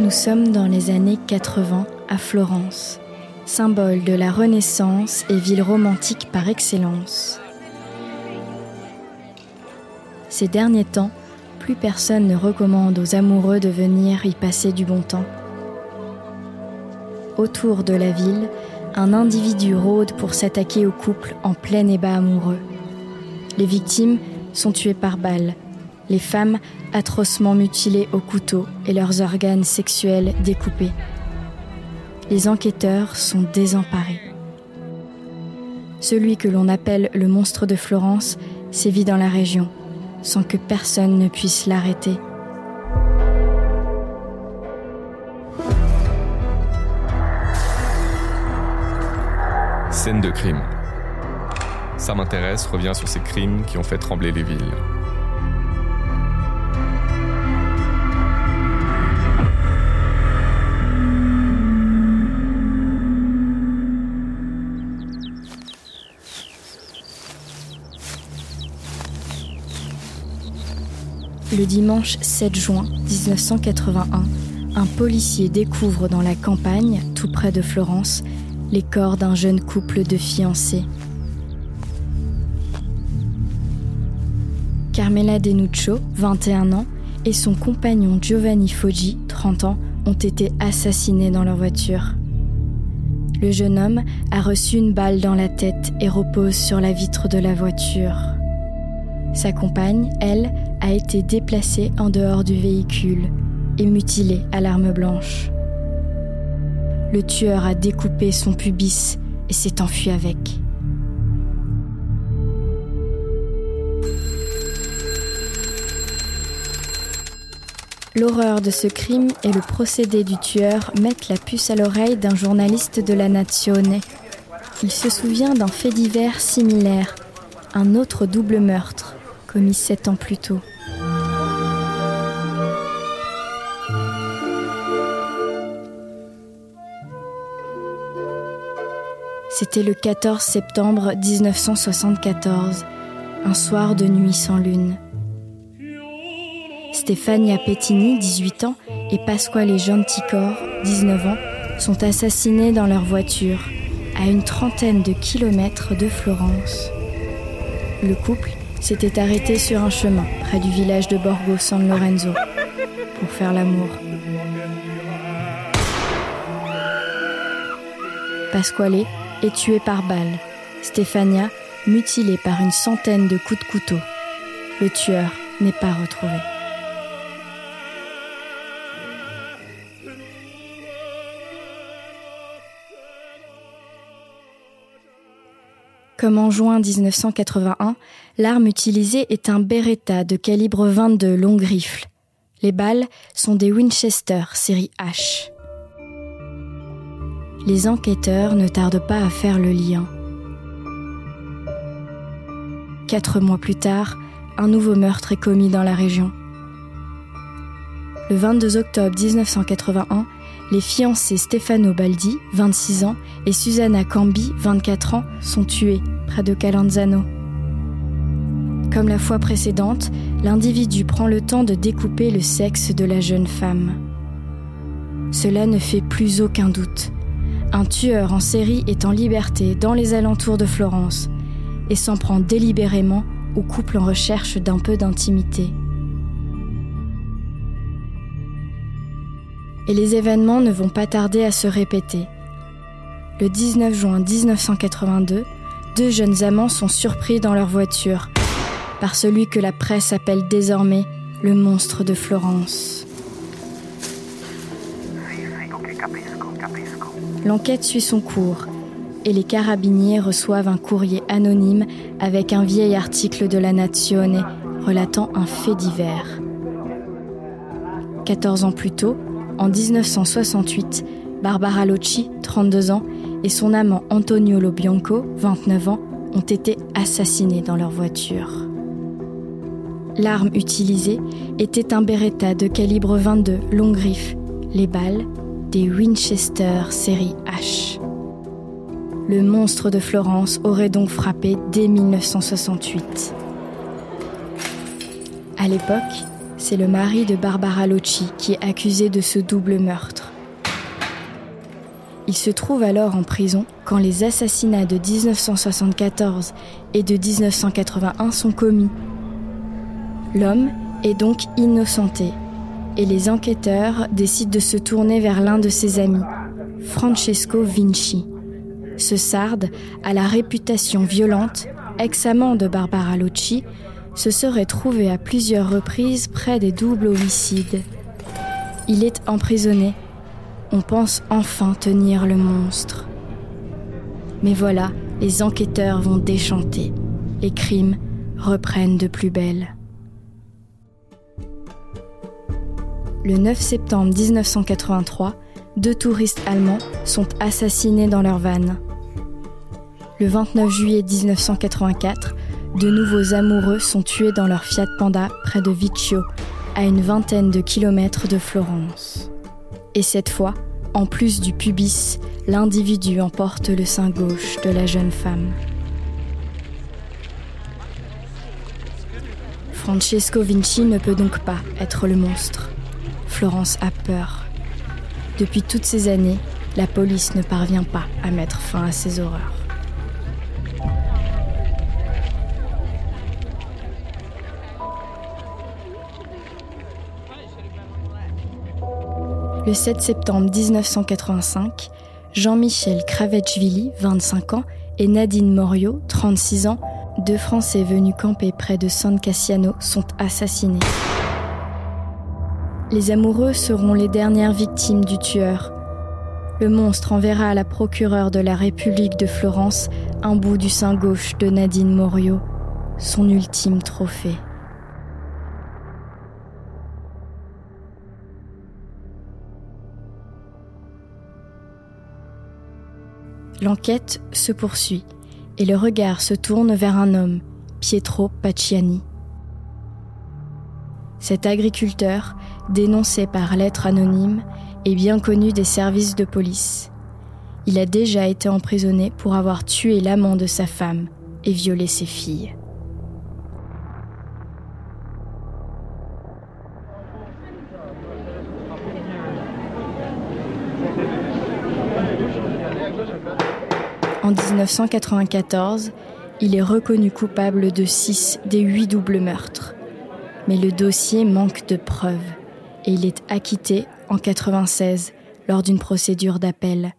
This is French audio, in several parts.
Nous sommes dans les années 80 à Florence, symbole de la Renaissance et ville romantique par excellence. Ces derniers temps, plus personne ne recommande aux amoureux de venir y passer du bon temps. Autour de la ville, un individu rôde pour s'attaquer au couple en plein ébat amoureux. Les victimes sont tuées par balles, les femmes atrocement mutilées au couteau et leurs organes sexuels découpés. Les enquêteurs sont désemparés. Celui que l'on appelle le monstre de Florence sévit dans la région, sans que personne ne puisse l'arrêter. Scène de crime. Ça m'intéresse revient sur ces crimes qui ont fait trembler les villes. Le dimanche 7 juin 1981, un policier découvre dans la campagne, tout près de Florence, les corps d'un jeune couple de fiancés. Carmela Denuccio, 21 ans, et son compagnon Giovanni Foggi, 30 ans, ont été assassinés dans leur voiture. Le jeune homme a reçu une balle dans la tête et repose sur la vitre de la voiture. Sa compagne, elle, a été déplacée en dehors du véhicule et mutilée à l'arme blanche. Le tueur a découpé son pubis et s'est enfui avec. L'horreur de ce crime et le procédé du tueur mettent la puce à l'oreille d'un journaliste de la Nazione. Il se souvient d'un fait divers similaire, un autre double meurtre, commis sept ans plus tôt. C'était le 14 septembre 1974, un soir de nuit sans lune. Stefania Pettini, 18 ans, et Pasquale Genticor, 19 ans, sont assassinés dans leur voiture, à une trentaine de kilomètres de Florence. Le couple s'était arrêté sur un chemin près du village de Borgo San Lorenzo pour faire l'amour. Pasquale est tuée par balle, Stefania mutilée par une centaine de coups de couteau. Le tueur n'est pas retrouvé. Comme en juin 1981, l'arme utilisée est un Beretta de calibre 22 longue rifle. Les balles sont des Winchester série H. Les enquêteurs ne tardent pas à faire le lien. Quatre mois plus tard, un nouveau meurtre est commis dans la région. Le 22 octobre 1981, les fiancés Stefano Baldi, 26 ans, et Susanna Cambi, 24 ans, sont tués près de Calanzano. Comme la fois précédente, l'individu prend le temps de découper le sexe de la jeune femme. Cela ne fait plus aucun doute. Un tueur en série est en liberté dans les alentours de Florence et s'en prend délibérément au couple en recherche d'un peu d'intimité. et les événements ne vont pas tarder à se répéter. Le 19 juin 1982, deux jeunes amants sont surpris dans leur voiture par celui que la presse appelle désormais le monstre de Florence. L'enquête suit son cours et les carabiniers reçoivent un courrier anonyme avec un vieil article de la Nazione relatant un fait divers. 14 ans plus tôt, en 1968, Barbara Locci, 32 ans, et son amant Antonio Lobianco, 29 ans, ont été assassinés dans leur voiture. L'arme utilisée était un Beretta de calibre 22 long griffe, les balles des Winchester série H. Le monstre de Florence aurait donc frappé dès 1968. À l'époque, c'est le mari de Barbara Locci qui est accusé de ce double meurtre. Il se trouve alors en prison quand les assassinats de 1974 et de 1981 sont commis. L'homme est donc innocenté et les enquêteurs décident de se tourner vers l'un de ses amis, Francesco Vinci. Ce sarde a la réputation violente, ex-amant de Barbara Locci, se serait trouvé à plusieurs reprises près des doubles homicides. Il est emprisonné. On pense enfin tenir le monstre. Mais voilà, les enquêteurs vont déchanter. Les crimes reprennent de plus belle. Le 9 septembre 1983, deux touristes allemands sont assassinés dans leur van. Le 29 juillet 1984, de nouveaux amoureux sont tués dans leur Fiat Panda près de Viccio, à une vingtaine de kilomètres de Florence. Et cette fois, en plus du pubis, l'individu emporte le sein gauche de la jeune femme. Francesco Vinci ne peut donc pas être le monstre. Florence a peur. Depuis toutes ces années, la police ne parvient pas à mettre fin à ces horreurs. Le 7 septembre 1985, Jean-Michel Kravechvili, 25 ans, et Nadine Morio, 36 ans, deux Français venus camper près de San Cassiano, sont assassinés. Les amoureux seront les dernières victimes du tueur. Le monstre enverra à la procureure de la République de Florence un bout du sein gauche de Nadine Morio, son ultime trophée. L'enquête se poursuit et le regard se tourne vers un homme, Pietro Pacciani. Cet agriculteur, dénoncé par lettre anonyme, est bien connu des services de police. Il a déjà été emprisonné pour avoir tué l'amant de sa femme et violé ses filles. En 1994, il est reconnu coupable de six des huit doubles meurtres. Mais le dossier manque de preuves et il est acquitté en 1996 lors d'une procédure d'appel.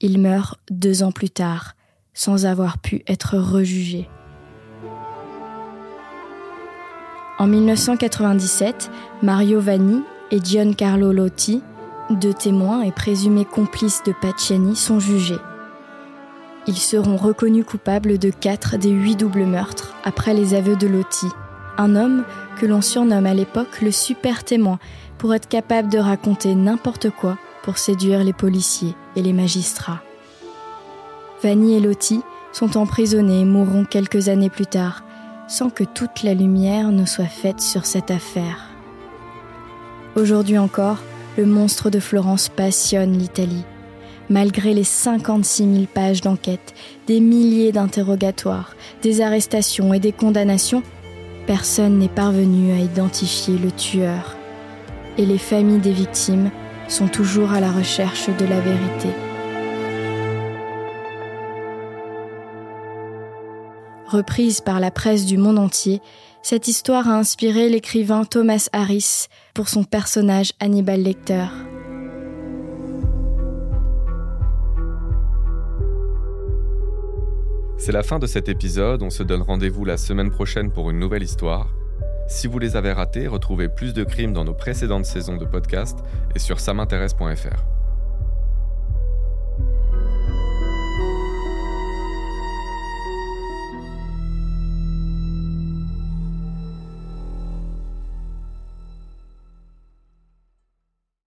Il meurt deux ans plus tard, sans avoir pu être rejugé. En 1997, Mario Vanni et Giancarlo Lotti deux témoins et présumés complices de Pacciani sont jugés. Ils seront reconnus coupables de quatre des huit doubles meurtres après les aveux de Lotti, un homme que l'on surnomme à l'époque le super témoin pour être capable de raconter n'importe quoi pour séduire les policiers et les magistrats. Vanni et Lotti sont emprisonnés et mourront quelques années plus tard, sans que toute la lumière ne soit faite sur cette affaire. Aujourd'hui encore, le monstre de Florence passionne l'Italie. Malgré les 56 000 pages d'enquête, des milliers d'interrogatoires, des arrestations et des condamnations, personne n'est parvenu à identifier le tueur. Et les familles des victimes sont toujours à la recherche de la vérité. Reprise par la presse du monde entier, cette histoire a inspiré l'écrivain Thomas Harris pour son personnage Hannibal Lecter. C'est la fin de cet épisode, on se donne rendez-vous la semaine prochaine pour une nouvelle histoire. Si vous les avez ratés, retrouvez plus de crimes dans nos précédentes saisons de podcast et sur samintéresse.fr.